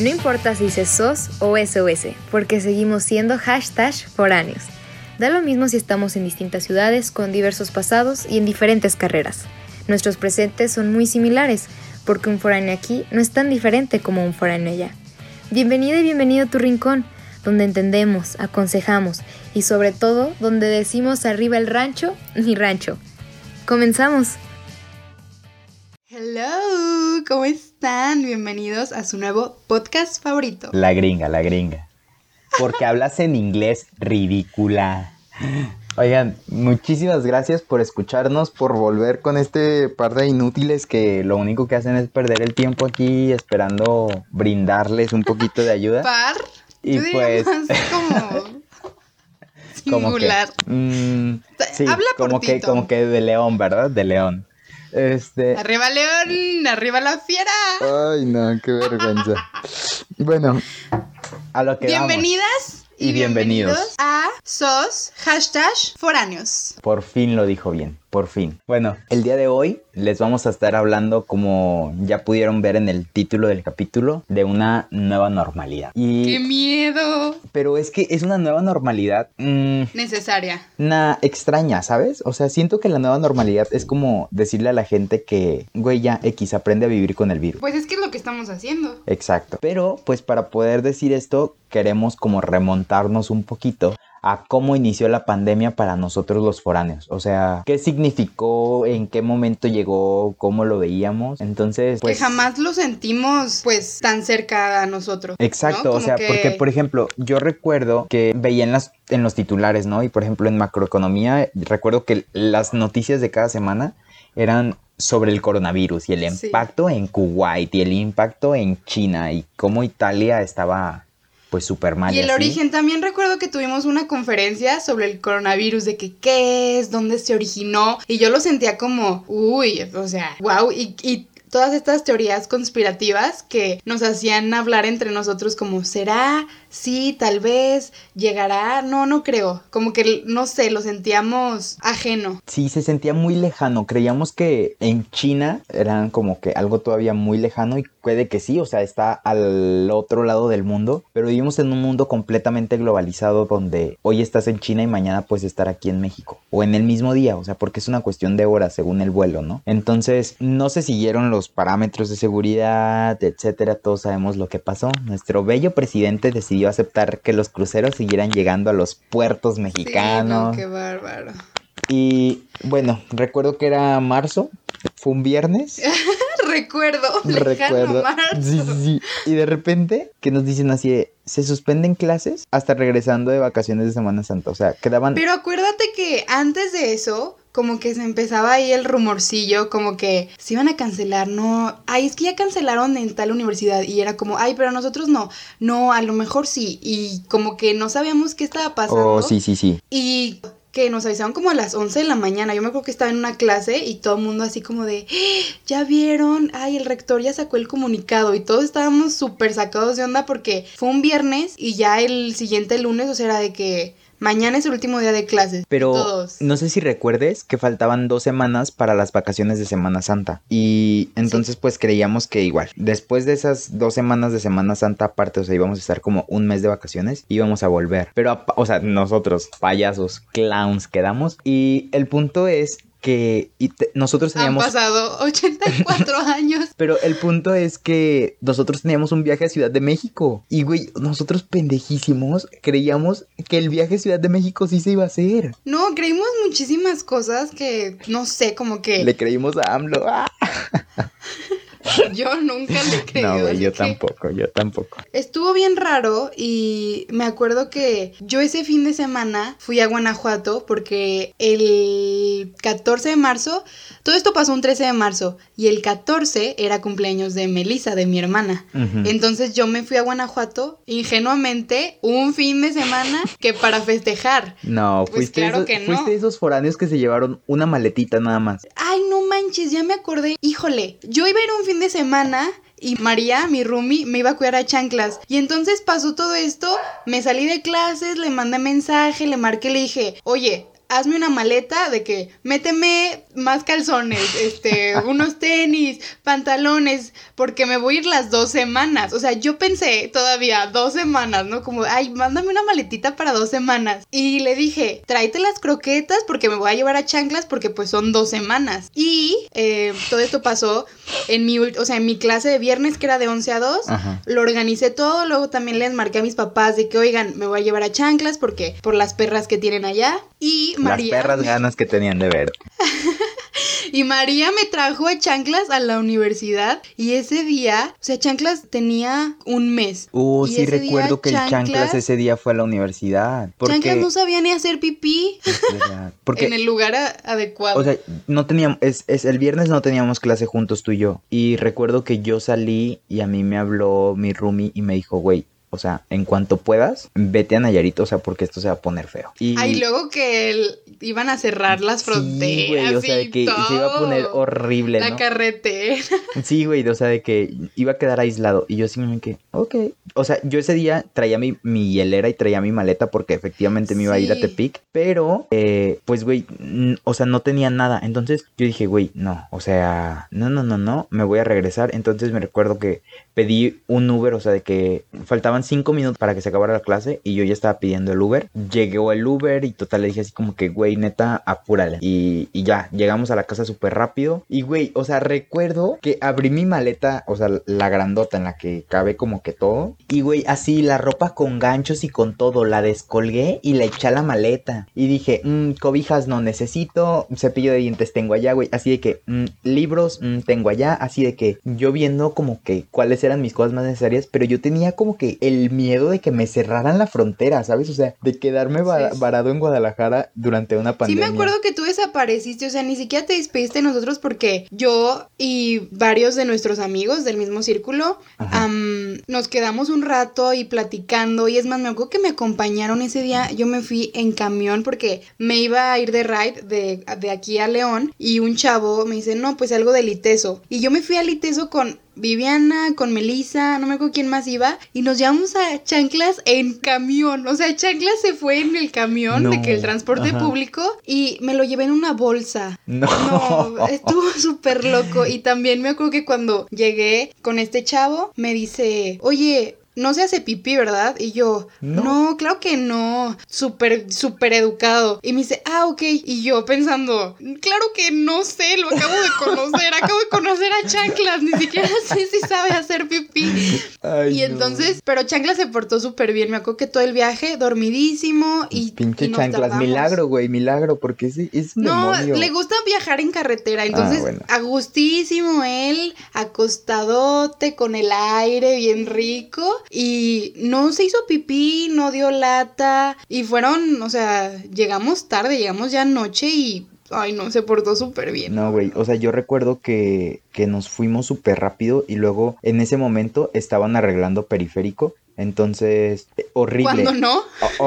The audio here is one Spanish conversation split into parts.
No importa si dices SOS o SOS, porque seguimos siendo hashtag foráneos. Da lo mismo si estamos en distintas ciudades, con diversos pasados y en diferentes carreras. Nuestros presentes son muy similares, porque un foráneo aquí no es tan diferente como un foráneo allá. Bienvenida y bienvenido a tu rincón, donde entendemos, aconsejamos y sobre todo donde decimos arriba el rancho, mi rancho. Comenzamos. Hello, ¿cómo están? Bienvenidos a su nuevo podcast favorito. La gringa, la gringa. Porque hablas en inglés ridícula. Oigan, muchísimas gracias por escucharnos, por volver con este par de inútiles que lo único que hacen es perder el tiempo aquí esperando brindarles un poquito de ayuda. ¿Par? Y Yo pues- como Como que, singular. mm, sí, Habla como que, como que de león, ¿verdad? De león. Este. Arriba León, arriba la fiera. Ay, no, qué vergüenza. bueno, a lo que vamos. Bienvenidas y, Y bienvenidos. bienvenidos a SOS hashtag foráneos. Por fin lo dijo bien, por fin. Bueno, el día de hoy les vamos a estar hablando, como ya pudieron ver en el título del capítulo, de una nueva normalidad. ¡Qué Y, miedo! pero es que es una nueva normalidad, mm, Necesaria. una extraña, ¿sabes? O sea, siento que la nueva normalidad es como decirle a la gente que, güey, ya X, aprende a vivir con el virus. Pues es que es lo que estamos haciendo. Exacto. Pero pues para poder decir esto, queremos como remontarnos un poquito a cómo inició la pandemia para nosotros los foráneos. O sea, qué significó, en qué momento llegó, cómo lo veíamos. Entonces, pues... que jamás lo sentimos pues tan cerca a nosotros. Exacto, ¿no? o sea, que- porque por ejemplo, yo recuerdo que veía en, las, en los titulares, ¿no? Y por ejemplo en macroeconomía, recuerdo que las noticias de cada semana eran sobre el coronavirus y el Sí. impacto en Kuwait y el impacto en China y cómo Italia estaba pues súper mal. Y el así. origen, también recuerdo que tuvimos una conferencia sobre el coronavirus, de que qué es, dónde se originó, y yo lo sentía como, uy, o sea, wow, y, y todas estas teorías conspirativas que nos hacían hablar entre nosotros como, ¿será? Sí, tal vez, llegará, no, no creo, como que, no sé, lo sentíamos ajeno. Sí, se sentía muy lejano. Creíamos que en China eran como que algo todavía muy lejano y puede que sí, o sea, está al otro lado del mundo, pero vivimos en un mundo completamente globalizado donde hoy estás en China y mañana puedes estar aquí en México o en el mismo día, o sea, porque es una cuestión de horas según el vuelo, ¿no? Entonces, no se siguieron los parámetros de seguridad, etcétera, todos sabemos lo que pasó. Nuestro bello presidente decidió aceptar que los cruceros siguieran llegando a los puertos Sí, no, mexicanos. qué bárbaro. Y bueno, recuerdo que era marzo, fue un viernes. Recuerdo, recuerdo. marzo. Sí, sí, sí. Y de repente que nos dicen así, se suspenden clases hasta regresando de vacaciones de Semana Santa. O sea, quedaban... Pero acuérdate que antes de eso, como que se empezaba ahí el rumorcillo, como que se iban a cancelar, no, ay, es que ya cancelaron en tal universidad y era como, ay, pero nosotros no, no, a lo mejor sí, y como que no sabíamos qué estaba pasando. Oh, sí, sí, sí. Y que nos avisaron como a las 11 de la mañana. Yo me acuerdo que estaba en una clase y todo el mundo así como de, "¡Ah! ya vieron, ay, el rector ya sacó el comunicado y todos estábamos súper sacados de onda porque fue un viernes y ya el siguiente lunes, o sea, era de que mañana es el último día de clases. Pero todos. no sé si recuerdes que faltaban dos semanas para las vacaciones de Semana Santa. Y entonces pues creíamos que igual, después de esas dos semanas de Semana Santa aparte, o sea, íbamos a estar como un mes de vacaciones, íbamos a volver. Pero, o sea, nosotros, payasos, clowns, quedamos. Y el punto es que y te- nosotros Han teníamos... pasado 84 años. Pero el punto es que nosotros teníamos un viaje a Ciudad de México. Y, güey, nosotros pendejísimos creíamos que el viaje a Ciudad de México sí se iba a hacer. No, creímos muchísimas cosas que, no sé, como que Le creímos a AMLO. ¡Ah! yo nunca le creí. No, güey, yo que- tampoco, yo tampoco. Estuvo bien raro y me acuerdo que yo ese fin de semana fui a Guanajuato porque el 14 de marzo, todo esto pasó un 13 de marzo y el 14 era cumpleaños de Melissa, de mi hermana. Entonces yo me fui a Guanajuato ingenuamente un fin de semana que para festejar. No, Pues fuiste, claro esos, que no. fuiste esos foráneos que se llevaron una maletita nada más. Ay, no manches, ya me acordé. Híjole, yo iba a ir un fin de semana y María, mi roomie, me iba a cuidar a chanclas. Y entonces pasó todo esto, me salí de clases, le mandé mensaje, le marqué, le dije, oye, hazme una maleta de que méteme más calzones, este, unos tenis, pantalones, porque me voy a ir las dos semanas. O sea, yo pensé todavía dos semanas, ¿no? Como, ay, mándame una maletita para dos semanas. Y le dije, tráete las croquetas porque me voy a llevar a chanclas porque pues son dos semanas. Y eh, todo esto pasó en mi, o sea, en mi clase de viernes que era de 11 a 2. Lo organicé todo, luego también les marqué a mis papás de que, oigan, me voy a llevar a chanclas porque por las perras que tienen allá. Y María... Las perras ganas que tenían de ver. y María me trajo a Chanclas a la universidad y ese día, o sea, Chanclas tenía un mes. Uh, sí recuerdo que el Chanclas ese día fue a la universidad. Porque... Chanclas no sabía ni hacer pipí porque, en el lugar adecuado. O sea, no teníamos, es, es, el viernes no teníamos clase juntos tú y yo. Y recuerdo que yo salí y a mí me habló mi roomie y me dijo, güey, o sea, en cuanto puedas, vete a Nayarit, o sea, porque esto se va a poner feo. Y Ay, luego que iban a cerrar las fronteras. Sí, güey, o sea, que se iba a poner horrible. La carretera. Sí, güey, o sea, de que iba a quedar aislado. Y yo sí me quedé, ok. O sea, yo ese día traía mi, mi hielera y traía mi maleta porque efectivamente me iba a ir a Tepic. Pero, eh, pues, güey, o sea, no tenía nada. Entonces yo dije, güey, no, o sea, no, no, no, no, me voy a regresar. Entonces me recuerdo que pedí un Uber, o sea, de que faltaban cinco minutos para que se acabara la clase y yo ya estaba pidiendo el Uber. Llegó el Uber y total le dije así como que, güey, neta, apúrale. Y, y ya, llegamos a la casa súper rápido. Y, güey, o sea, recuerdo que abrí mi maleta, o sea, la grandota en la que cabe como que todo. Y, güey, así la ropa con ganchos y con todo, la descolgué y la eché a la maleta. Y dije, mmm, cobijas no necesito, cepillo de dientes tengo allá, güey. Así de que, mmm, libros mmm, tengo allá. Así de que yo viendo como que cuáles eran mis cosas más necesarias, pero yo tenía como que el el miedo de que me cerraran la frontera, ¿sabes? O sea, de quedarme varado en Guadalajara durante una pandemia. Sí, me acuerdo que tú desapareciste, o sea, ni siquiera te despediste de nosotros porque yo y varios de nuestros amigos del mismo círculo nos quedamos un rato y platicando. Y es más, me acuerdo que me acompañaron ese día. Yo me fui en camión porque me iba a ir de ride de, de aquí a León y un chavo me dice, no, pues algo de Liteso. Y yo me fui a Liteso con Viviana, con Melissa, no me acuerdo quién más iba, y nos llevamos a Chanclas en camión. O sea, Chanclas se fue en el camión de que el transporte público y me lo llevé en una bolsa. No. No, estuvo súper loco. Y también me acuerdo que cuando llegué con este chavo, me dice, oye, no se hace pipí, ¿verdad? Y yo, no, claro que no, súper, súper educado. Y me dice, ah, ok. Y yo pensando, claro que no sé, lo acabo de conocer, acabo de conocer a Chanclas, ni siquiera sé si sabe hacer pipí. y entonces, pero Chanclas se portó súper bien, me acuerdo que todo el viaje dormidísimo y... Pinche Chanclas, milagro, güey, milagro, porque sí, es un No, le gusta viajar en carretera, entonces, ah, a gustísimo él, acostadote, con el aire bien rico y no se hizo pipí, no dio lata y fueron, o sea, llegamos tarde, llegamos ya noche y Ay, no, se portó súper bien. No, güey, o sea, yo recuerdo que, que nos fuimos súper rápido y luego en ese momento estaban arreglando periférico entonces, horrible. ¿Cuándo no?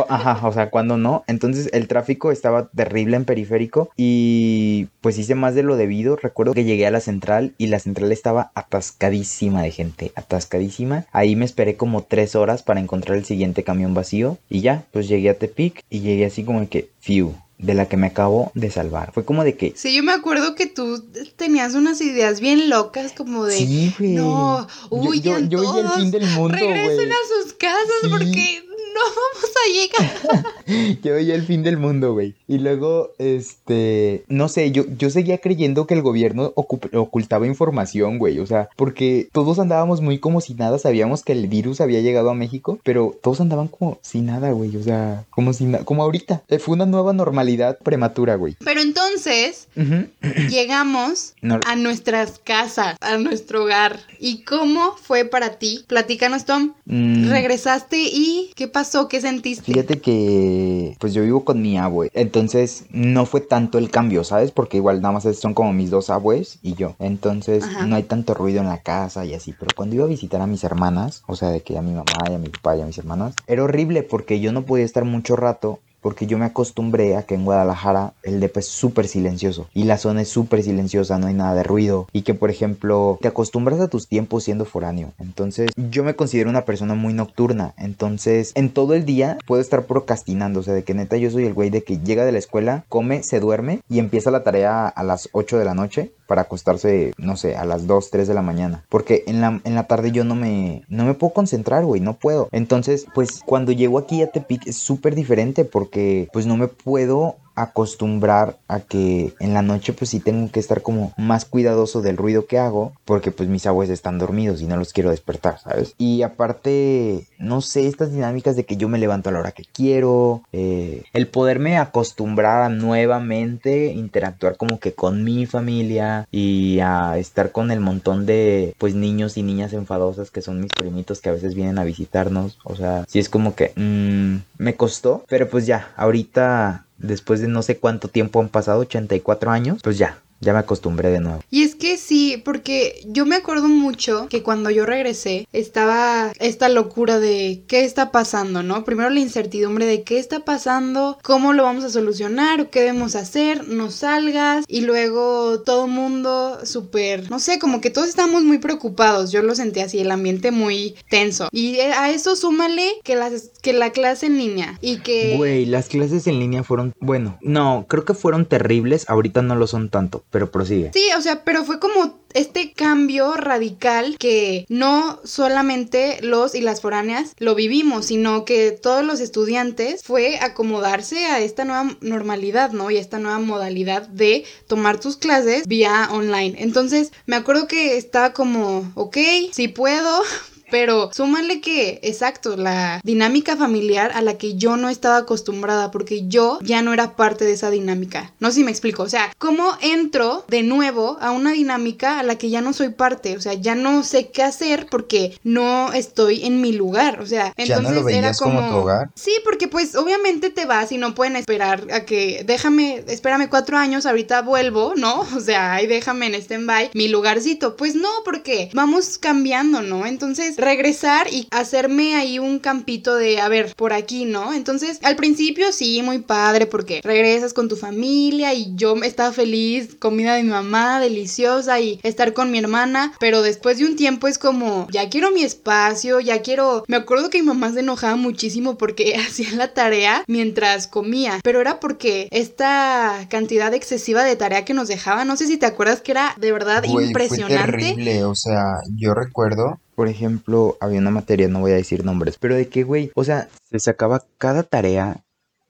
ajá, o sea, cuando no. Entonces, el tráfico estaba terrible en periférico y pues hice más de lo debido. Recuerdo que llegué a la central y la central estaba atascadísima de gente, atascadísima. Ahí me esperé como tres horas para encontrar el siguiente camión vacío y ya, pues llegué a Tepic y llegué así como que, fiu, de la que me acabo de salvar. Fue como de que... Sí, yo me acuerdo que tú tenías unas ideas bien locas como de... Sí, güey. No, huyan yo, yo, el fin del mundo, Regresen a sus casas porque no vamos a llegar. yo veía el fin del mundo, güey. Y luego, este, no sé, yo, yo seguía creyendo que el gobierno ocultaba información, güey. O sea, porque todos andábamos muy como si nada, sabíamos que el virus había llegado a México, pero todos andaban como sin nada, güey. O sea, como si como ahorita. Eh, fue una nueva normalidad prematura, güey. Pero entonces, llegamos a nuestras casas, a nuestro hogar. ¿Y cómo fue para ti? Platícanos, Tom. Mm. Regresaste y ¿qué pasó? ¿Qué sentiste? Fíjate que pues yo vivo con mi abue, entonces no fue tanto el cambio, ¿sabes? Porque igual nada más son como mis dos abues y yo. Entonces no hay tanto ruido en la casa y así. Pero cuando iba a visitar a mis hermanas, o sea, de que a mi mamá y a mi papá y a mis hermanas, era horrible porque yo no podía estar mucho rato porque yo me acostumbré a que en Guadalajara el DEP es súper silencioso y la zona es súper silenciosa, no hay nada de ruido y que por ejemplo te acostumbras a tus tiempos siendo foráneo. Entonces yo me considero una persona muy nocturna, entonces en todo el día puedo estar procrastinando, o sea, de que neta yo soy el güey de que llega de la escuela, come, se duerme y empieza la tarea a las 8 de la noche para acostarse, no sé, a las 2, 3 de la mañana. Porque en la, en la tarde yo no me, no me puedo concentrar, güey, no puedo. Entonces, pues cuando llego aquí a Tepic es súper diferente porque pues no me puedo acostumbrar a que en la noche pues sí tengo que estar como más cuidadoso del ruido que hago porque pues mis abuelos están dormidos y no los quiero despertar, ¿sabes? Y aparte, no sé, estas dinámicas de que yo me levanto a la hora que quiero, eh, el poderme acostumbrar a nuevamente interactuar como que con mi familia y a estar con el montón de pues niños y niñas enfadosas que son mis primitos que a veces vienen a visitarnos, o sea, sí es como que mmm, me costó, pero pues ya, ahorita después de no sé cuánto tiempo han pasado, 84 años, pues ya, ya me acostumbré de nuevo. Y es que sí, porque yo me acuerdo mucho que cuando yo regresé estaba esta locura de qué está pasando, ¿no? Primero la incertidumbre de qué está pasando, cómo lo vamos a solucionar, qué debemos hacer, no salgas. Y luego todo mundo súper, no sé, como que todos estábamos muy preocupados. Yo lo sentí así, el ambiente muy tenso. Y a eso súmale que, las, que la clase en línea y que... Güey, las clases en línea fueron, bueno, no, creo que fueron terribles, ahorita no lo son tanto pero prosigue. Sí, o sea, pero fue como este cambio radical que no solamente los y las foráneas lo vivimos, sino que todos los estudiantes fue acomodarse a esta nueva normalidad, ¿no? Y esta nueva modalidad de tomar tus clases vía online. Entonces, me acuerdo que estaba como, ok, sí puedo, pero súmale que, exacto, la dinámica familiar a la que yo no estaba acostumbrada porque yo ya no era parte de esa dinámica. No sé si me explico. O sea, ¿cómo entro de nuevo a una dinámica a la que ya no soy parte? O sea, ya no sé qué hacer porque no estoy en mi lugar. O sea, entonces era como... como tu hogar? Sí, porque pues obviamente te vas y no pueden esperar a que déjame, espérame cuatro años, ahorita vuelvo, ¿no? O sea, ahí déjame en stand-by mi lugarcito. Pues no, porque vamos cambiando, ¿no? Entonces regresar y hacerme ahí un campito de, a ver, por aquí, ¿no? Entonces, al principio sí, muy padre porque regresas con tu familia y yo estaba feliz, comida de mi mamá, deliciosa y estar con mi hermana, pero después de un tiempo es como, ya quiero mi espacio, ya quiero... Me acuerdo que mi mamá se enojaba muchísimo porque hacía la tarea mientras comía, pero era porque esta cantidad excesiva de tarea que nos dejaba, no sé si te acuerdas que era de verdad impresionante. Fue terrible, o sea, yo recuerdo por ejemplo, había una materia, no voy a decir nombres, pero de que, güey, o sea, se sacaba cada tarea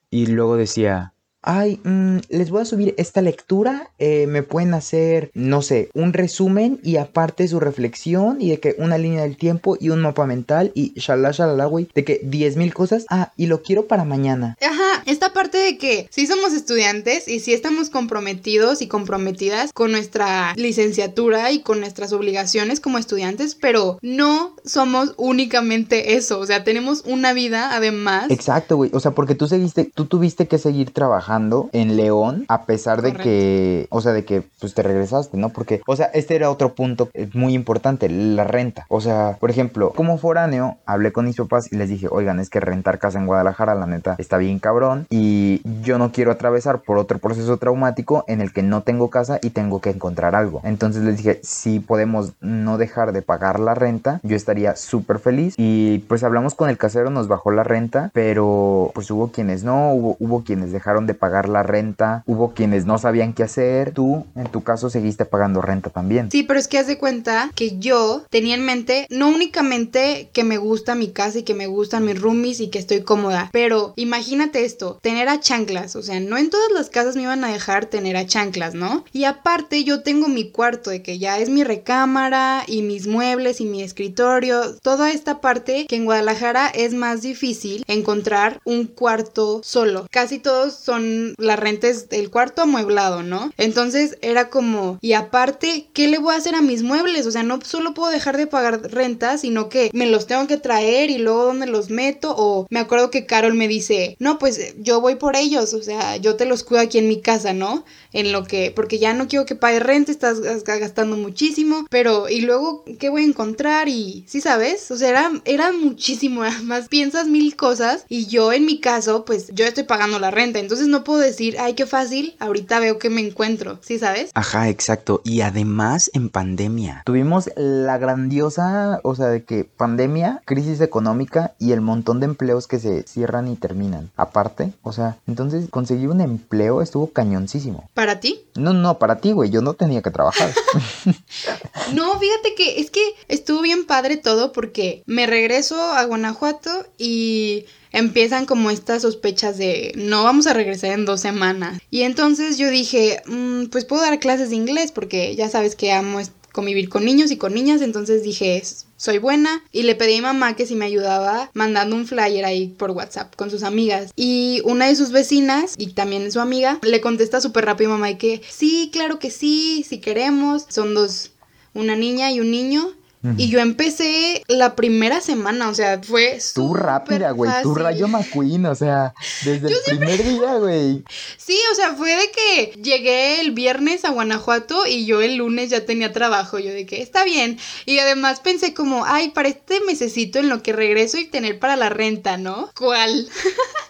y luego decía, ay, mm, les voy a subir esta lectura, eh, me pueden hacer, no sé, un resumen y aparte su reflexión y de que una línea del tiempo y un mapa mental y shalala, shalala, güey, de que 10 mil cosas, ah, y lo quiero para mañana. Ajá, esta parte de que sí somos estudiantes y sí estamos comprometidos y comprometidas con nuestra licenciatura y con nuestras obligaciones como estudiantes, pero no somos únicamente eso, o sea, tenemos una vida además. Exacto, güey, o sea, porque tú seguiste, tú tuviste que seguir trabajando en León, a pesar de que, o sea, de que pues te regresaste, ¿no? Porque, o sea, este era otro punto muy importante, la renta. O sea, por ejemplo, como foráneo, hablé con mis papás y les dije, oigan, es que rentar casa en Guadalajara, la neta, está bien cabrón y yo no quiero atravesar por otro proceso traumático en el que no tengo casa y tengo que encontrar algo. Entonces les dije, si podemos no dejar de pagar la renta, yo estaría súper feliz y pues hablamos con el casero, nos bajó la renta, pero pues hubo quienes no, hubo, hubo quienes dejaron de pagar la renta, hubo quienes no sabían qué hacer, tú en tu caso seguiste pagando renta también. Sí, pero es que haz de cuenta que yo tenía en mente no únicamente que me gusta mi casa y que me gustan mis roomies y que estoy cómoda, pero imagínate esto, tener a chanclas, o sea, no en todas las casas me iban a dejar tener a chanclas, ¿no? Y aparte yo tengo mi cuarto de que ya es mi recámara y mis muebles y mi escritorio, toda esta parte que en Guadalajara es más difícil encontrar un cuarto solo. Casi todos son la renta es el cuarto amueblado, ¿no? Entonces era como, y aparte, ¿qué le voy a hacer a mis muebles? O sea, no solo puedo dejar de pagar renta, sino que me los tengo que traer y luego dónde los meto. O me acuerdo que Carol me dice, no, pues yo voy por ellos, o sea, yo te los cuido aquí en mi casa, ¿no? En lo que, porque ya no quiero que pague renta, estás gastando muchísimo, pero y luego, ¿qué voy a encontrar? Y, ¿sí sabes? O sea, era, era muchísimo, además piensas mil cosas y yo en mi caso, pues yo estoy pagando la renta, entonces no puedo decir, ay, qué fácil, ahorita veo que me encuentro, ¿sí sabes? Ajá, exacto, y además en pandemia. Tuvimos la grandiosa, o sea, de que pandemia, crisis económica y el montón de empleos que se cierran y terminan. Aparte, o sea, entonces conseguir un empleo estuvo cañoncísimo. ¿Para ti? No, no, para ti, güey, yo no tenía que trabajar. no, fíjate que es que estuvo bien padre todo porque me regreso a Guanajuato y empiezan como estas sospechas de no vamos a regresar en dos semanas. Y entonces yo dije, mm, pues puedo dar clases de inglés porque ya sabes que amo convivir con niños y con niñas, entonces dije, soy buena y le pedí a mi mamá que si me ayudaba mandando un flyer ahí por WhatsApp con sus amigas. Y una de sus vecinas y también su amiga le contesta súper rápido mamá y que sí, claro que sí, si queremos, son dos, una niña y un niño y yo empecé la primera semana, o sea, fue Tú rápida, güey, tú rayo McQueen, o sea, desde el primer día, güey. Sí, o sea, fue de que llegué el viernes a Guanajuato y yo el lunes ya tenía trabajo, yo de que está bien. Y además pensé como, ay, para este mesecito en lo que regreso y tener para la renta, ¿no? ¿Cuál?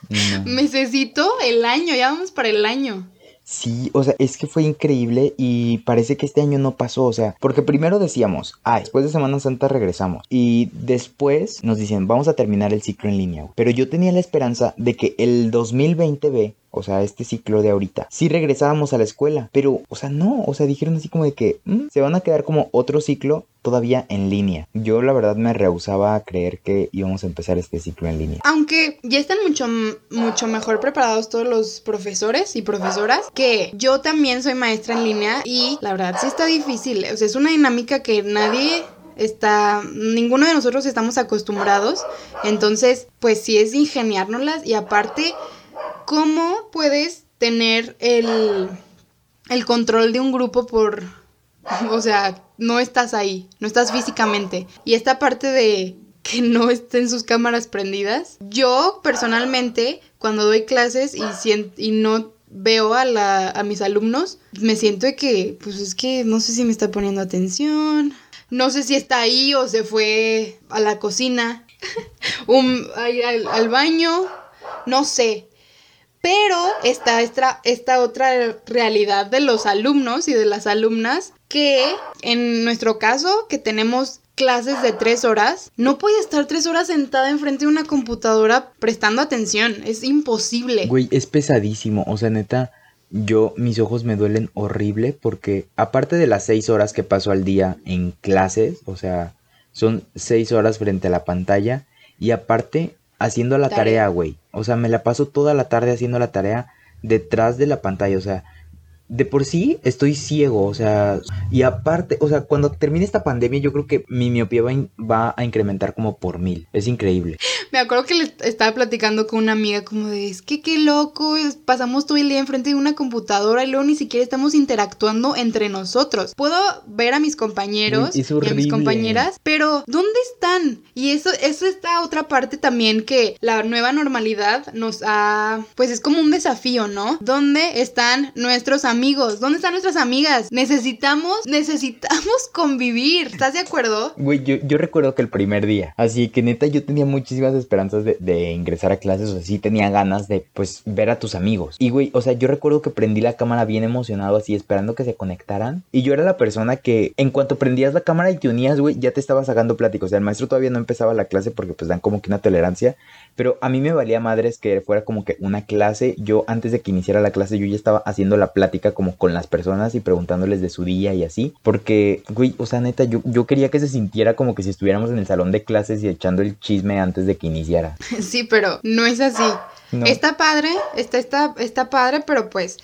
Necesito el año, ya vamos para el año. Sí, o sea, es que fue increíble y parece que este año no pasó, o sea, porque primero decíamos, ah, después de Semana Santa regresamos y después nos dicen, vamos a terminar el ciclo en línea, pero yo tenía la esperanza de que el 2020B o sea, este ciclo de ahorita, sí regresábamos a la escuela, pero, o sea, no, o sea, dijeron así como de que mm, se van a quedar como otro ciclo todavía en línea. Yo la verdad me rehusaba a creer que íbamos a empezar este ciclo en línea. Aunque ya están mucho, mucho mejor preparados todos los profesores y profesoras, que yo también soy maestra en línea y la verdad sí está difícil, o sea, es una dinámica que nadie está, ninguno de nosotros estamos acostumbrados, entonces pues sí es ingeniárnoslas y aparte ¿cómo puedes tener el, el control de un grupo por, o sea, no estás ahí, no estás físicamente? Y esta parte de que no estén sus cámaras prendidas. Yo personalmente, cuando doy clases y, y no veo a, la, a mis alumnos, me siento que, pues es que no sé si me está poniendo atención, no sé si está ahí o se fue a la cocina, al baño, no sé. Pero está esta, esta otra realidad de los alumnos y de las alumnas que en nuestro caso, que tenemos clases de tres horas, no puede estar tres horas sentada enfrente de una computadora prestando atención. Es imposible. Güey, es pesadísimo. O sea, neta, yo, mis ojos me duelen horrible porque aparte de las seis horas que paso al día en clases, o sea, son seis horas frente a la pantalla y aparte haciendo la tarea, güey. O sea, me la paso toda la tarde haciendo la tarea detrás de la pantalla. O sea, de por sí estoy ciego, o sea, y aparte, o sea, cuando termine esta pandemia yo creo que mi miopía va, a incrementar como por mil, es increíble. Me acuerdo que le estaba platicando con una amiga como de, es que qué loco, pasamos todo el día enfrente de una computadora y luego ni siquiera estamos interactuando entre nosotros. Puedo ver a mis compañeros y a mis compañeras, pero ¿dónde están? Y eso, eso está otra parte también que la nueva normalidad nos ha, pues es como un desafío, ¿no? ¿Dónde están nuestros amigos? Amigos? ¿Dónde están nuestras amigas? Necesitamos, necesitamos convivir. ¿Estás de acuerdo? Güey, yo, recuerdo que el primer día, así que neta yo tenía muchísimas esperanzas de, ingresar a clases, o sea, sí tenía ganas de, pues, ver a tus amigos. Y, güey, o sea, yo recuerdo que prendí la cámara bien emocionado, así, esperando que se conectaran. Y yo era la persona que, en cuanto prendías la cámara y te unías, güey, ya te estaba sacando pláticos. O sea, el maestro todavía no empezaba la clase porque, pues, dan como que una tolerancia. Pero a mí me valía madres que fuera como que una clase. Yo, antes de que iniciara la clase, yo ya estaba haciendo la plática como con las personas y preguntándoles de su día y así. Porque, güey, o sea, neta, yo, yo quería que se sintiera como que si estuviéramos en el salón de clases y echando el chisme antes de que iniciara. Sí, pero no es así. Está padre, está, está, está padre, pero pues,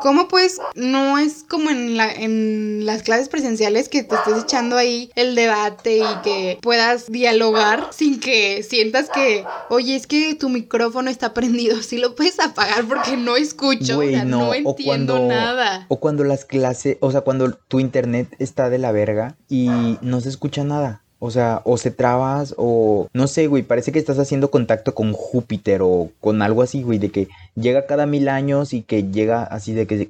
¿cómo pues no es como en, la, en las clases presenciales que te estés echando ahí el debate y que puedas dialogar sin que sientas que, oye, es que tu micrófono está prendido, si lo puedes apagar porque no escucho, no, entiendo nada. O cuando las clases, o sea, cuando tu internet está de la verga y no se escucha nada. O sea, o se trabas o no sé, güey, parece que estás haciendo contacto con Júpiter o con algo así, güey, de que llega cada mil años y que llega así de que,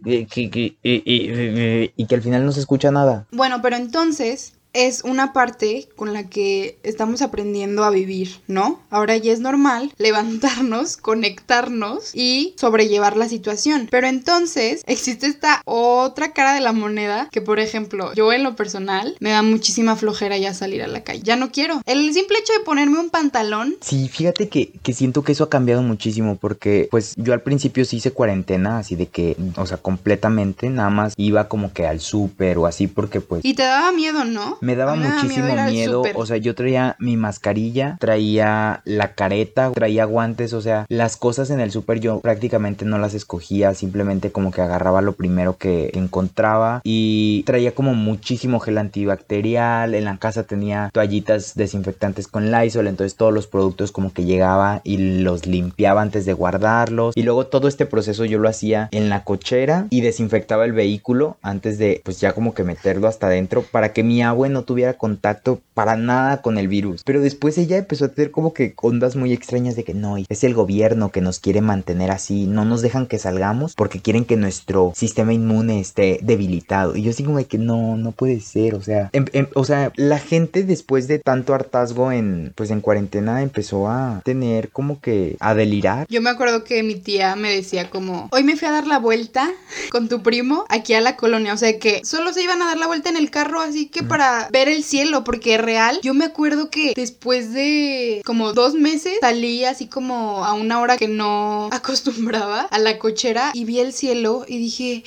y que al final no se escucha nada. Bueno, pero entonces es una parte con la que estamos aprendiendo a vivir, ¿no? Ahora ya es normal levantarnos, conectarnos y sobrellevar la situación. Pero entonces existe esta otra cara de la moneda que, por ejemplo, yo en lo personal me da muchísima flojera ya salir a la calle. Ya no quiero. El simple hecho de ponerme un pantalón. Sí, fíjate que, que siento que eso ha cambiado muchísimo porque pues yo al principio sí hice cuarentena, así de que, o sea, completamente, nada más iba como que al súper o así porque pues... Y te daba miedo, ¿no? Me daba muchísimo miedo, o sea, yo traía mi mascarilla, traía la careta, traía guantes, o sea, las cosas en el súper yo prácticamente no las escogía, simplemente como que agarraba lo primero que encontraba y traía como muchísimo gel antibacterial, en la casa tenía toallitas desinfectantes con Lysol, entonces todos los productos como que llegaba y los limpiaba antes de guardarlos y luego todo este proceso yo lo hacía en la cochera y desinfectaba el vehículo antes de pues ya como que meterlo hasta adentro para que mi agua no tuviera contacto para nada con el virus. Pero después ella empezó a tener como que ondas muy extrañas de que no, es el gobierno que nos quiere mantener así, no nos dejan que salgamos porque quieren que nuestro sistema inmune esté debilitado. Y yo así como de que no, no puede ser, o sea, em, em, o sea, la gente después de tanto hartazgo en, pues en cuarentena empezó a tener como que a delirar. Yo me acuerdo que mi tía me decía como, hoy me fui a dar la vuelta con tu primo aquí a la colonia, o sea que solo se iban a dar la vuelta en el carro, así que para ver el cielo, porque real, yo me acuerdo que después de como dos meses salí así como a una hora que no acostumbraba a la cochera y vi el cielo y dije,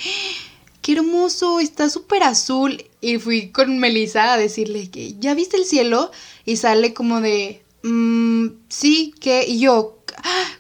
qué hermoso, está súper azul. Y fui con Melissa a decirle que, ¿ya viste el cielo? Y sale como de, mmm, sí, que, y yo,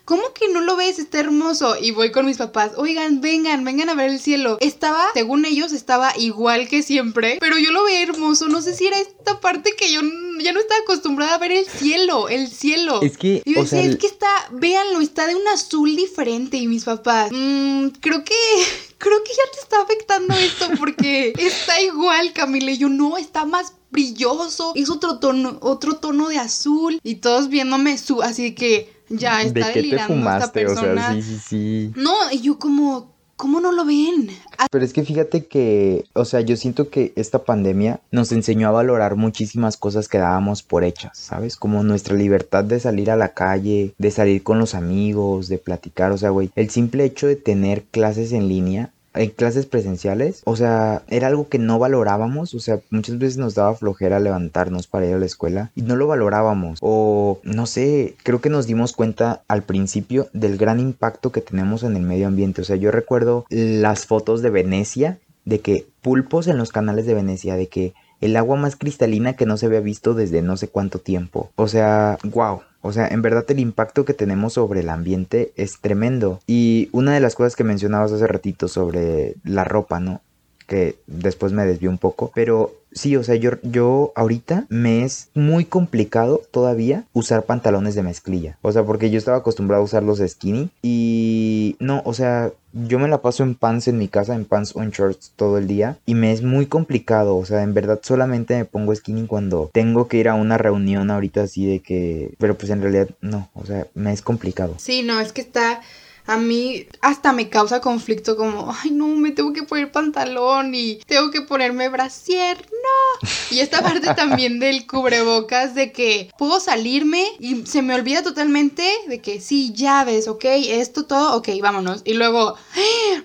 ¿cómo que no lo ves? Está hermoso. Y voy con mis papás, oigan, vengan, vengan a ver el cielo. Estaba, según ellos, estaba igual que siempre, pero yo lo veía hermoso. No sé si era esta parte que yo ya no estaba acostumbrada a ver el cielo, el cielo. Es que, y yo decía, es que está, véanlo, está de un azul diferente. Y mis papás, mmm, creo que creo que ya te está afectando esto porque está igual, Camila. Y yo, no, está más brilloso. Es otro tono, otro tono de azul. Y todos viéndome su, así que ya está ¿De delirando te fumaste? esta persona. O sea, sí, sí, sí. No, y yo como, ¿cómo no lo ven? Ah, Pero es que fíjate que, o sea, yo siento que esta pandemia nos enseñó a valorar muchísimas cosas que dábamos por hechas, ¿sabes? Como nuestra libertad de salir a la calle, de salir con los amigos, de platicar, o sea, güey, el simple hecho de tener clases en línea en clases presenciales, o sea, era algo que no valorábamos, o sea, muchas veces nos daba flojera levantarnos para ir a la escuela y no lo valorábamos, o no sé, creo que nos dimos cuenta al principio del gran impacto que tenemos en el medio ambiente, o sea, yo recuerdo las fotos de Venecia, de que pulpos en los canales de Venecia, de que el agua más cristalina que no se había visto desde no sé cuánto tiempo. O sea, wow. O sea, en verdad el impacto que tenemos sobre el ambiente es tremendo. Y una de las cosas que mencionabas hace ratito sobre la ropa, ¿no? Que después me desvió un poco. Pero Sí, o sea, yo, yo ahorita me es muy complicado todavía usar pantalones de mezclilla. O sea, porque yo estaba acostumbrado a usar los skinny y no, o sea, yo me la paso en pants en mi casa, en pants o en shorts todo el día y me es muy complicado, o sea, en verdad solamente me pongo skinny cuando tengo que ir a una reunión ahorita así de que, pero pues en realidad no, o sea, me es complicado. Sí, no, es que está a mí hasta me causa conflicto como, ay no, me tengo que poner pantalón y tengo que ponerme brasier, no. Y esta parte también del cubrebocas de que puedo salirme y se me olvida totalmente de que sí, llaves, ok, esto todo, ok, vámonos. Y luego,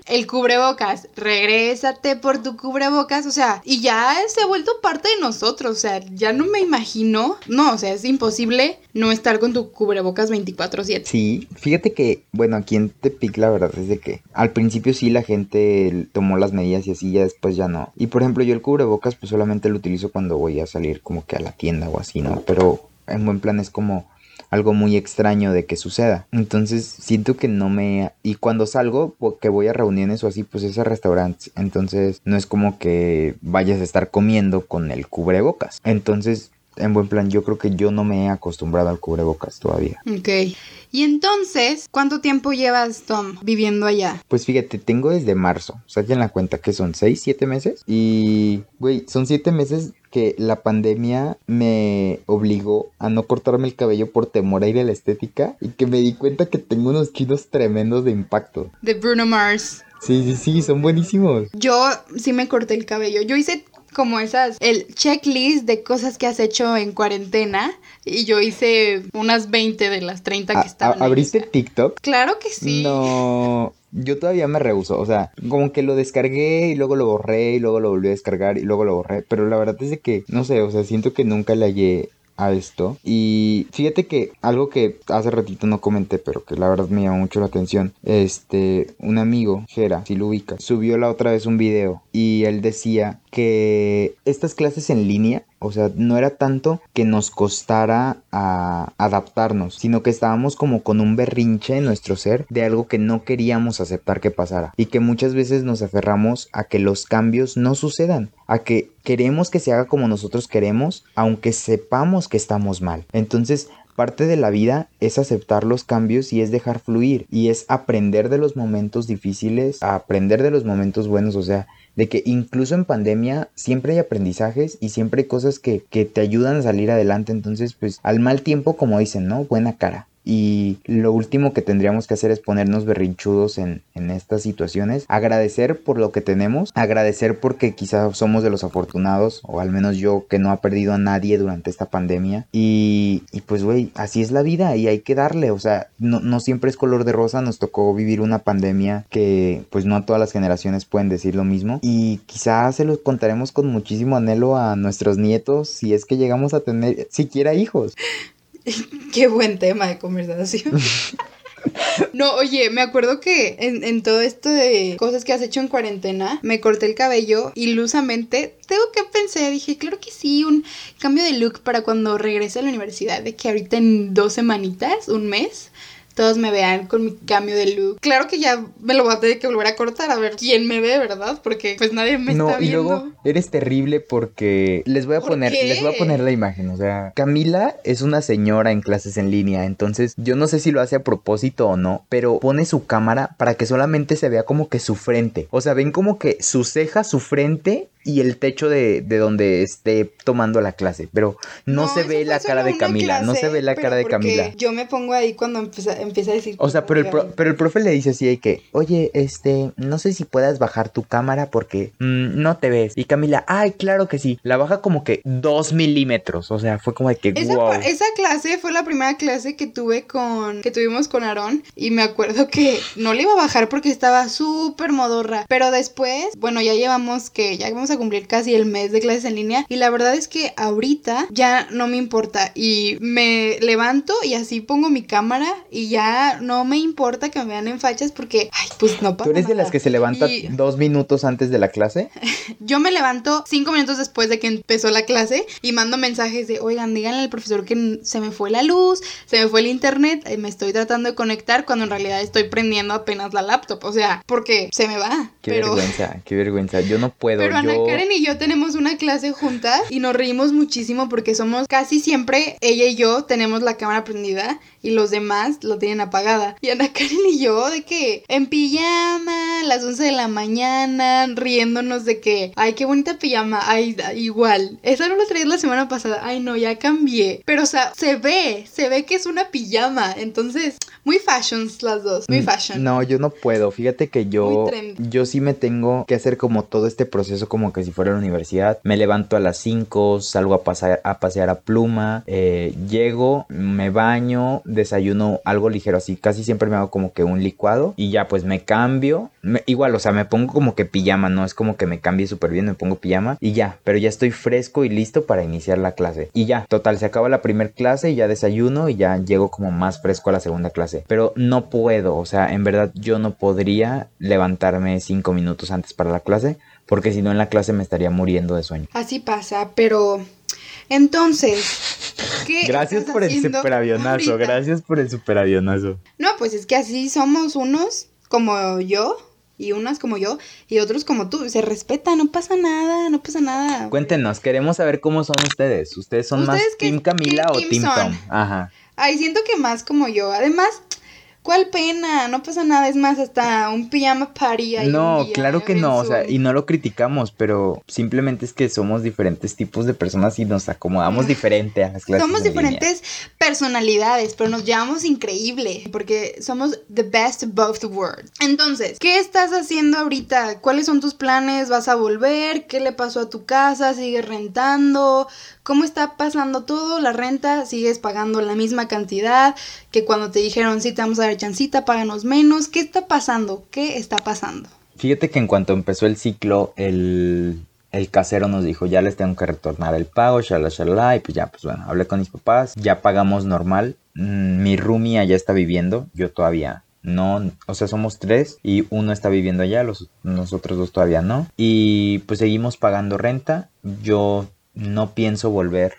el cubrebocas, regrésate por tu cubrebocas, o sea, y ya se ha vuelto parte de nosotros, o sea, ya no me imagino, no, o sea, es imposible no estar con tu cubrebocas 24/7. Sí, fíjate que, bueno, aquí en Tepic la verdad es de que al principio sí la gente tomó las medidas y así, ya después ya no. Y por ejemplo, yo el cubrebocas pues solamente lo utilizo cuando voy a salir como que a la tienda o así, ¿no? Pero en buen plan es como algo muy extraño de que suceda. Entonces siento que no me... Y cuando salgo, que voy a reuniones o así, pues es a restaurantes. Entonces no es como que vayas a estar comiendo con el cubrebocas. Entonces en buen plan, yo creo que yo no me he acostumbrado al cubrebocas todavía. Ok. Y entonces, ¿cuánto tiempo llevas, Tom, viviendo allá? Pues fíjate, tengo desde marzo. Saquen la cuenta que son 6, 7 meses. Y, güey, son 7 meses que la pandemia me obligó a no cortarme el cabello por temor a ir a la estética y que me di cuenta que tengo unos chinos tremendos de impacto. De Bruno Mars. Sí, sí, sí, son buenísimos. Yo sí me corté el cabello. Yo hice como esas, el checklist de cosas que has hecho en cuarentena. Y yo hice unas 20 de las 30 que estaban. ¿Abriste TikTok? Claro que sí. No. Yo todavía me rehuso, o sea, como que lo descargué y luego lo borré y luego lo volví a descargar y luego lo borré, pero la verdad es de que, no sé, o sea, siento que nunca le hallé a esto. Y fíjate que algo que hace ratito no comenté, pero que la verdad me llamó mucho la atención. Este, un amigo, Jera, si lo ubica, subió la otra vez un video y él decía que estas clases en línea o sea, no era tanto que nos costara a adaptarnos, sino que estábamos como con un berrinche en nuestro ser de algo que no queríamos aceptar que pasara. Y que muchas veces nos aferramos a que los cambios no sucedan, a que queremos que se haga como nosotros queremos, aunque sepamos que estamos mal. Entonces, Parte de la vida es aceptar los cambios y es dejar fluir y es aprender de los momentos difíciles, aprender de los momentos buenos, o sea, de que incluso en pandemia siempre hay aprendizajes y siempre hay cosas que, que te ayudan a salir adelante. Entonces, pues al mal tiempo, como dicen, ¿no? Buena cara. Y lo último que tendríamos que hacer es ponernos berrinchudos en, estas situaciones. Agradecer por lo que tenemos. Agradecer porque quizás somos de los afortunados. O al menos yo que no ha perdido a nadie durante esta pandemia. Y, y pues güey, así es la vida y hay que darle. O sea, no, no siempre es color de rosa. Nos tocó vivir una pandemia que pues no a todas las generaciones pueden decir lo mismo. Y quizás se los contaremos con muchísimo anhelo a nuestros nietos si es que llegamos a tener siquiera hijos. Qué buen tema de conversación. No, oye, me acuerdo que en, todo esto de cosas que has hecho en cuarentena, me corté el cabello ilusamente. Tengo que pensar, dije, claro que sí, un cambio de look para cuando regrese a la universidad, de que ahorita en dos semanitas, un mes, todos me vean con mi cambio de look. Claro que ya me lo voy a tener que volver a cortar a ver quién me ve, ¿verdad? Porque pues nadie me está viendo. y luego eres terrible porque les voy a poner les voy a poner la imagen, o sea, Camila es una señora en clases en línea, entonces yo no sé si lo hace a propósito o no, pero pone su cámara para que solamente se vea como que su frente. O sea, ven como que su ceja, su frente y el techo de, de, donde esté tomando la clase, pero no, se ve la cara de Camila, no se ve la cara de Camila. Yo me pongo ahí cuando empieza, empieza a decir... O sea, pero el, pero el profe le dice así de que, oye, este, no sé si puedas bajar tu cámara porque mm, no te ves. Y Camila, ay, claro que sí, la baja como que dos milímetros, o sea, fue como de que, esa, wow. Esa clase fue la primera clase que tuve con, que tuvimos con Aarón y me acuerdo que no le iba a bajar porque estaba súper modorra, pero después, bueno, ya llevamos que, ya vamos a cumplir casi el mes de clases en línea y la verdad es que ahorita ya no me importa y me levanto y así pongo mi cámara y ya no me importa que me vean en fachas porque, ay, pues no pasa ¿Tú eres de las que se levanta dos minutos antes de la clase? Yo me levanto cinco minutos después de que empezó la clase y mando mensajes de, oigan, díganle al profesor que se me fue la luz, se me fue el internet, eh, me estoy tratando de conectar cuando en realidad estoy prendiendo apenas la laptop, o sea, porque se me va. Qué vergüenza, qué vergüenza, yo no puedo. Pero Ana Karen y yo tenemos una clase juntas y nos reímos muchísimo porque somos casi siempre, ella y yo tenemos la cámara prendida y los demás lo tienen apagada. Y Ana Karen y yo de que en pijama, a las 11 de la mañana, riéndonos de que, ay, qué bonita pijama, ay, igual. Esa no lo traía la semana pasada, ay, no, ya cambié. Pero, o sea, se ve, se ve que es una pijama. Entonces, muy fashions las dos, muy mm, fashion. No, yo no puedo. Fíjate que yo, yo sí me tengo que hacer como todo este proceso como que si fuera la universidad. Me levanto a las 5, salgo a, pasar, a pasear a pluma, eh, llego, me baño, desayuno algo ligero así. Casi siempre me hago como que un licuado y ya pues me cambio. igual, o sea, me pongo como que pijama, no es como que me cambie súper bien, me pongo pijama y ya, pero ya estoy fresco y listo para iniciar la clase. Y ya, total, se acaba la primera clase y ya desayuno y ya llego como más fresco a la segunda clase. Pero no puedo, o sea, en verdad yo no podría levantarme cinco minutos antes para la clase porque si no en la clase me estaría muriendo de sueño. Así pasa, pero entonces, ¿Qué Gracias estás por el superavionazo, ahorita? gracias por el superavionazo. No, pues es que así somos unos como yo y unas como yo y otros como tú. Se respeta, no pasa nada, no pasa nada. Cuéntenos, queremos saber cómo son ustedes. ¿Ustedes son más ¿Ustedes qué- Team Camila o team Team son? Tom? Ajá. Ay, siento que más como yo. Además, ¿cuál pena? No pasa nada, es más, hasta un pijama party ahí No, día claro que no, o sea, y no lo criticamos, pero simplemente es que somos diferentes tipos de personas y nos acomodamos diferente a las clases. Somos en línea. diferentes personalidades, pero nos llevamos increíble porque somos the best of both worlds. Entonces, ¿qué estás haciendo ahorita? ¿Cuáles son tus planes? ¿Vas a volver? ¿Qué le pasó a tu casa? ¿Sigues rentando? ¿Cómo está pasando todo? ¿La renta? ¿Sigues pagando la misma cantidad que cuando te dijeron, sí, te vamos a dar chancita, páganos menos? ¿Qué está pasando? ¿Qué está pasando? Fíjate que en cuanto empezó el ciclo, el, el casero nos dijo, ya les tengo que retornar el pago, shalala, shalala, y pues ya, pues bueno, hablé con mis papás, ya pagamos normal, Mm, mi roomie allá está viviendo, yo todavía no, o sea, somos tres y uno está viviendo allá, los, nosotros dos todavía no, y pues seguimos pagando renta, yo no pienso volver.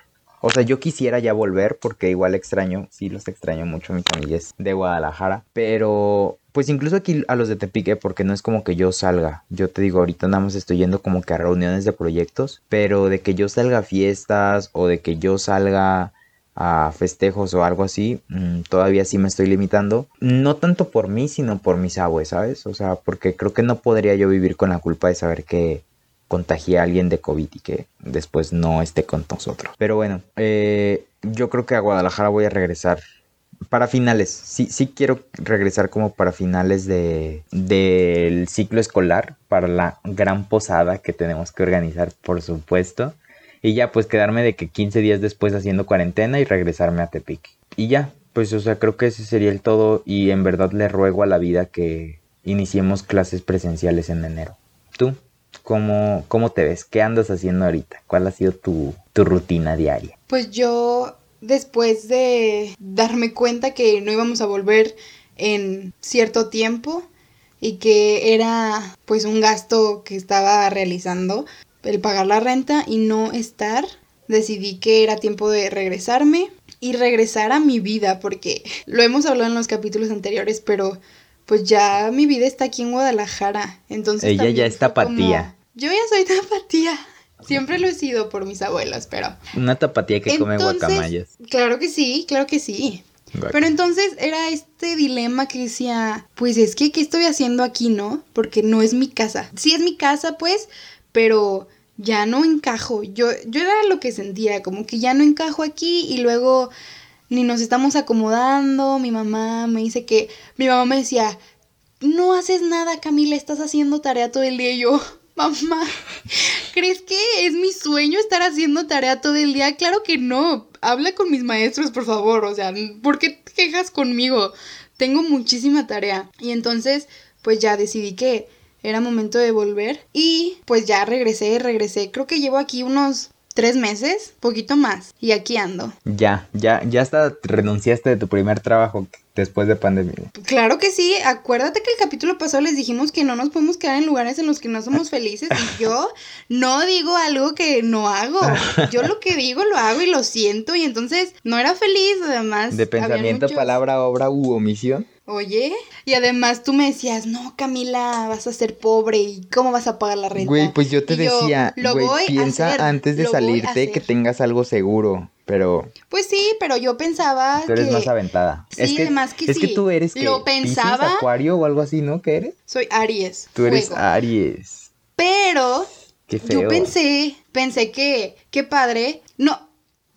O sea, yo quisiera ya volver porque igual extraño, sí los extraño mucho, mis amigues de Guadalajara. Pero, pues incluso aquí a los de Tepique, porque no es como que yo salga. Yo te digo, ahorita nada más estoy yendo como que a reuniones de proyectos. Pero de que yo salga a fiestas o de que yo salga a festejos o algo así, mm, todavía sí me estoy limitando. No tanto por mí, sino por mis abuelos, ¿sabes? O sea, porque creo que no podría yo vivir con la culpa de saber que contagié a alguien de COVID y que después no esté con nosotros. Pero bueno, eh, yo creo que a Guadalajara voy a regresar para finales. Sí, sí quiero regresar como para finales de del ciclo escolar, para la gran posada que tenemos que organizar, por supuesto. Y ya pues quedarme de que 15 días después haciendo cuarentena y regresarme a Tepic. Y ya, pues o sea, creo que ese sería el todo y en verdad le ruego a la vida que iniciemos clases presenciales en enero. ¿Tú? ¿Cómo, cómo te ves? ¿Qué andas haciendo ahorita? ¿Cuál ha sido tu, tu rutina diaria? Pues yo, después de darme cuenta que no íbamos a volver en cierto tiempo y que era pues un gasto que estaba realizando, el pagar la renta y no estar, decidí que era tiempo de regresarme y regresar a mi vida, porque lo hemos hablado en los capítulos anteriores, pero pues ya mi vida está aquí en Guadalajara. Entonces Ella ya es como- tapatía. Yo ya soy tapatía. Siempre lo he sido por mis abuelos, pero Una tapatía que come guacamayas. Claro que sí, claro que sí. Guac- Pero entonces era este dilema que decía, pues es que, ¿qué estoy haciendo aquí, no? Porque no es mi casa. Sí es mi casa, pues, pero ya no encajo. Yo, yo era lo que sentía, como que ya no encajo aquí y luego ni nos estamos acomodando. Mi mamá me dice que, mi mamá me decía, no haces nada, Camila, estás haciendo tarea todo el día. Y yo, mamá, ¿crees que es mi sueño estar haciendo tarea todo el día? Claro que no. Habla con mis maestros, por favor. O sea, ¿por qué te quejas conmigo? Tengo muchísima tarea. Y entonces, pues ya decidí que era momento de volver. Y pues ya regresé, regresé. Creo que llevo aquí unos tres meses, poquito más. Y aquí ando. Ya, ya, ya hasta renunciaste de tu primer trabajo después de pandemia. Claro que sí, acuérdate que el capítulo pasado les dijimos que no nos podemos quedar en lugares en los que no somos felices y yo no digo algo que no hago. Yo lo que digo lo hago y lo siento y entonces no era feliz, además. De pensamiento, muchos- palabra, obra u omisión. Oye, y además tú me decías, no, Camila, vas a ser pobre y cómo vas a pagar la renta. Güey, pues yo te Y yo, decía, "Lo güey, piensa hacer, antes de salirte que hacer". tengas algo seguro, pero Pues sí, pero yo pensaba tú eres que más aventada. Sí, es que, además que es que sí. tú eres que Lo pensaba. acuario o algo así, ¿no? ¿Qué eres? soy Aries. Tú eres fuego. Aries. Pero Qué feo. Yo pensé, pensé que, qué padre. No,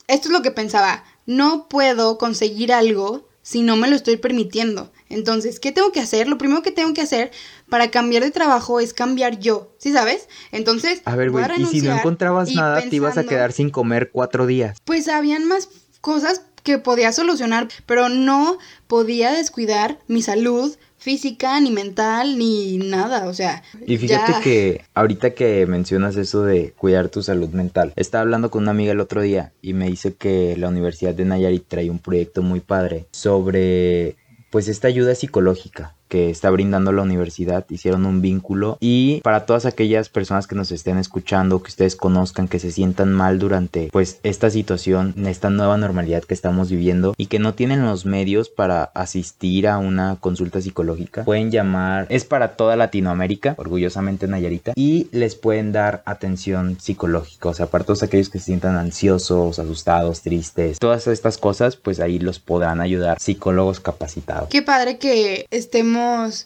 esto es lo que pensaba. No puedo conseguir algo si no me lo estoy permitiendo. Entonces, ¿qué tengo que hacer? Lo primero que tengo que hacer para cambiar de trabajo es cambiar yo, ¿sí sabes? Entonces, A ver, güey, y si no encontrabas nada, te ibas a quedar sin comer cuatro días. Pues habían más cosas que podía solucionar, pero no podía descuidar mi salud física, ni mental, ni nada, o sea. Y fíjate ya. que ahorita que mencionas eso de cuidar tu salud mental, estaba hablando con una amiga el otro día y me dice que la Universidad de Nayarit trae un proyecto muy padre sobre pues esta ayuda psicológica que está brindando la universidad, hicieron un vínculo y para todas aquellas personas que nos estén escuchando, que ustedes conozcan, que se sientan mal durante pues esta situación, esta nueva normalidad que estamos viviendo y que no tienen los medios para asistir a una consulta psicológica, pueden llamar, es para toda Latinoamérica, orgullosamente Nayarita, y les pueden dar atención psicológica, o sea, para todos aquellos que se sientan ansiosos, asustados, tristes, todas estas cosas, pues ahí los podrán ayudar psicólogos capacitados. Qué padre que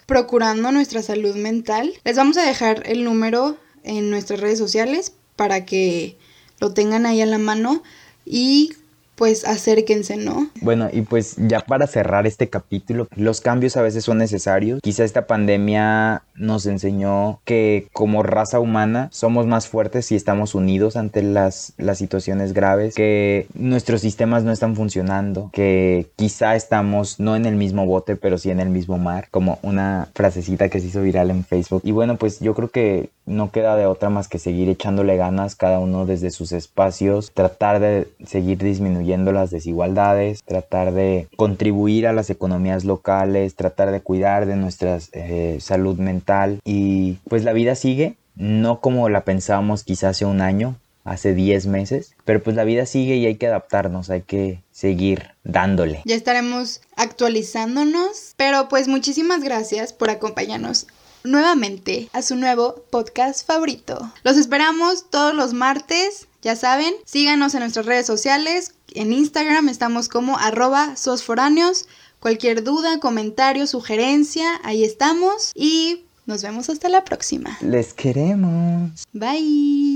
procurando nuestra salud mental. Les vamos a dejar el número en nuestras redes sociales para que lo tengan ahí a la mano y pues acérquense, ¿no? Bueno, y pues ya para cerrar este capítulo, los cambios a veces son necesarios. Quizá esta pandemia nos enseñó que como raza humana somos más fuertes y estamos unidos ante las, las situaciones graves, que nuestros sistemas no están funcionando, que quizá estamos no en el mismo bote, pero sí en el mismo mar, como una frasecita que se hizo viral en Facebook. Y bueno, pues yo creo que no queda de otra más que seguir echándole ganas cada uno desde sus espacios, tratar de seguir disminuyendo las desigualdades, tratar de contribuir a las economías locales, tratar de cuidar de nuestra eh, salud mental y pues la vida sigue, no como la pensábamos quizás hace un año, hace 10 meses, pero pues la vida sigue y hay que adaptarnos, hay que seguir dándole. Ya estaremos actualizándonos, pero pues muchísimas gracias por acompañarnos nuevamente a su nuevo podcast favorito. Los esperamos todos los martes ya saben, síganos en nuestras redes sociales. En Instagram estamos como arroba sosforáneos. Cualquier duda, comentario, sugerencia, ahí estamos. Y nos vemos hasta la próxima. Les queremos. Bye.